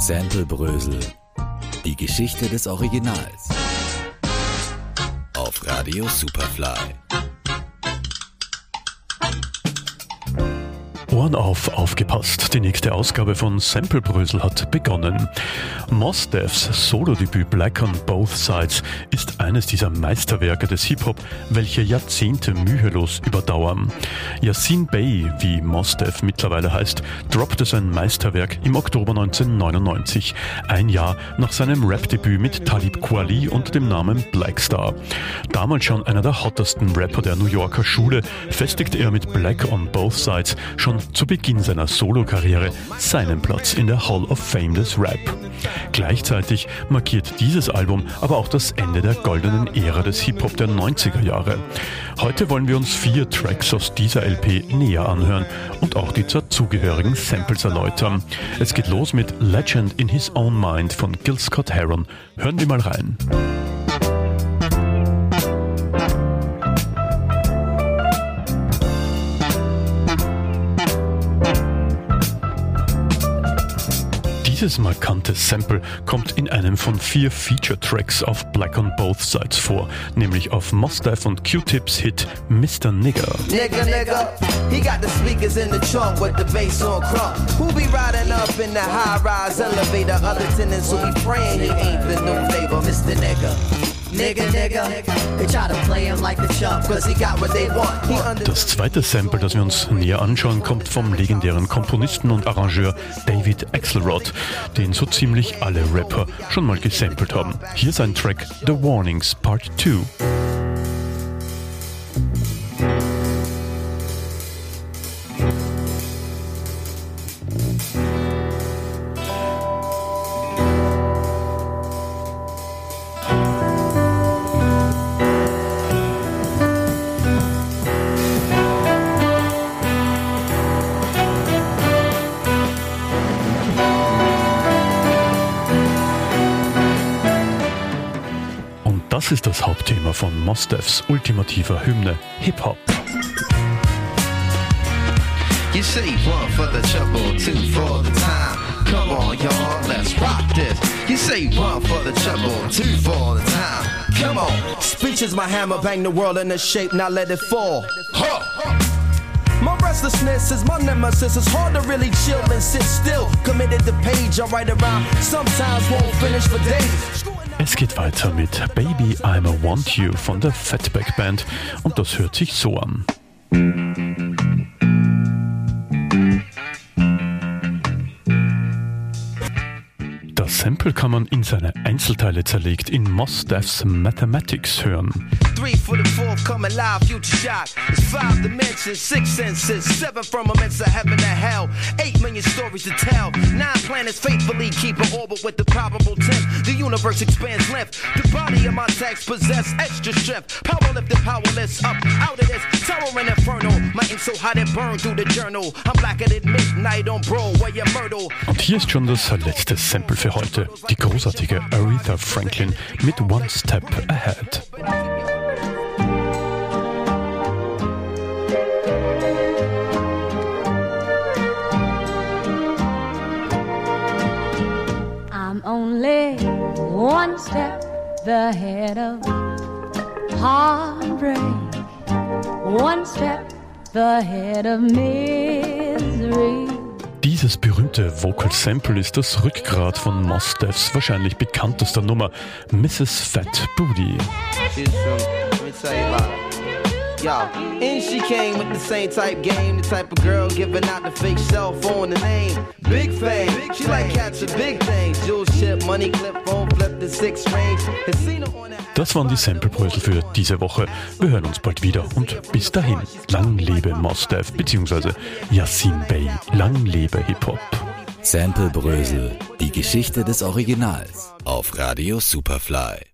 Sample Brösel. Die Geschichte des Originals. Auf Radio Superfly. Ohren auf, aufgepasst. Die nächste Ausgabe von Sample Brösel hat begonnen. Mos Defs Solo-Debüt Black on Both Sides ist eines dieser Meisterwerke des Hip-Hop, welche Jahrzehnte mühelos überdauern. Yassin Bey, wie Mos Def mittlerweile heißt, droppte sein Meisterwerk im Oktober 1999, ein Jahr nach seinem Rap-Debüt mit Talib Kweli unter dem Namen Blackstar. Damals schon einer der hottesten Rapper der New Yorker Schule, festigte er mit Black on Both Sides schon zu Beginn seiner Solokarriere seinen Platz in der Hall of Fame des Rap. Gleichzeitig markiert dieses Album aber auch das Ende der goldenen Ära des Hip-Hop der 90er Jahre. Heute wollen wir uns vier Tracks aus dieser LP näher anhören und auch die dazugehörigen Samples erläutern. Es geht los mit Legend in His Own Mind von Gil Scott Heron. Hören wir mal rein. Dieses markante Sample kommt in einem von vier Feature-Tracks auf Black on Both Sides vor, nämlich auf Mos Def und Q-Tips Hit Mr. Nigger. Nigga, nigga, he got the speakers in the trunk with the bass on crunk. Who be riding up in the high-rise elevator? Other tenants who be praying he ain't the new neighbor, Mr. Nigga. Das zweite Sample, das wir uns näher anschauen, kommt vom legendären Komponisten und Arrangeur David Axelrod, den so ziemlich alle Rapper schon mal gesampelt haben. Hier sein Track The Warnings Part 2. Das ist das Hauptthema von Mos Defs ultimativer Hymne Hip-Hop. You say one for the trouble, two for the time. Come on, y'all, let's rock this. You say one for the trouble, two for the time. Come on. Speech is my hammer, bang the world into shape, now let it fall. Huh. My restlessness is my nemesis. It's hard to really chill and sit still. Committed to page, I write around. Sometimes won't finish for days. Es geht weiter mit Baby I'm a Want You von der Fatback Band und das hört sich so an. Sample kann man in seine Einzelteile zerlegt in Mos Defs Mathematics hören. Three for the fourth, come alive, future shock. It's five dimensions, six senses, seven firmaments of heaven to hell, eight million stories to tell. Nine planets faithfully keep an orbit with the probable tenth. The universe expands length. The body of my text possess extra strength. Power lifted, powerless, up out of this tower and inferno. My ink so hot it burned through the journal. I'm blacker than midnight on Broadway and Myrtle. Und hier ist schon das letzte Sample für heute. Die uh, großartige Aretha Franklin mit One Step Ahead. I'm only one step the head of heartbreak, one step the head of misery. Dieses berühmte Vocal Sample ist das Rückgrat von Mos Defs wahrscheinlich bekanntester Nummer, Mrs. Fat Booty. Yo, and she came with the same type game, the type of girl giving out the fake cell phone, the name Big Fame. She like catching big things, jewel ship, money clip, phone flip, Das waren die Samplebrösel für diese Woche. Wir hören uns bald wieder und bis dahin, lang lebe Mos Def bzw. Yassin Bey, lang lebe Hip-Hop. Sample Brösel. Die Geschichte des Originals. Auf Radio Superfly.